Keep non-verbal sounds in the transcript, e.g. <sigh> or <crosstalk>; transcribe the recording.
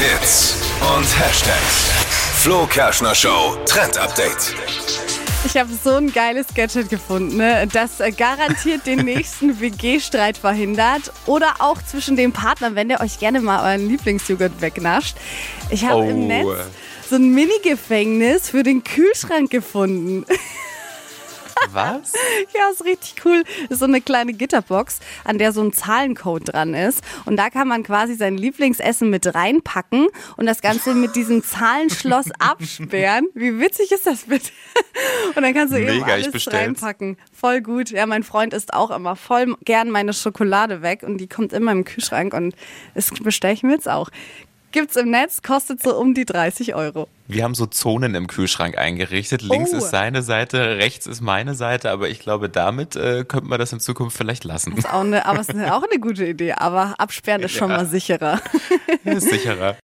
Hits und Hashtags. Flo Kerschner Show Trend Update. Ich habe so ein geiles Gadget gefunden, ne? das äh, garantiert den <laughs> nächsten WG-Streit verhindert oder auch zwischen den Partnern, wenn der euch gerne mal euren Lieblingsjoghurt wegnascht. Ich habe im Oh. Netz so ein Mini-Gefängnis für den Kühlschrank gefunden. <laughs> Was? <laughs> Ja, ist richtig cool. Ist so eine kleine Gitterbox, an der so ein Zahlencode dran ist. Und da kann man quasi sein Lieblingsessen mit reinpacken und das Ganze mit diesem Zahlenschloss <laughs> absperren. Wie witzig ist das bitte? <laughs> Und dann kannst du eben Mega, ich alles reinpacken. Voll gut. Ja, mein Freund isst auch immer voll gern meine Schokolade weg und die kommt immer im Kühlschrank und das bestelle ich mir jetzt auch. Gibt's im Netz, kostet so um die 30 Euro. Wir haben so Zonen im Kühlschrank eingerichtet. Links Oh. ist seine Seite, rechts ist meine Seite, aber ich glaube, damit äh, könnte man das in Zukunft vielleicht lassen. Ist auch eine, aber es ist auch eine gute Idee. Aber absperren ist schon <laughs> Ja. mal sicherer. Ist sicherer.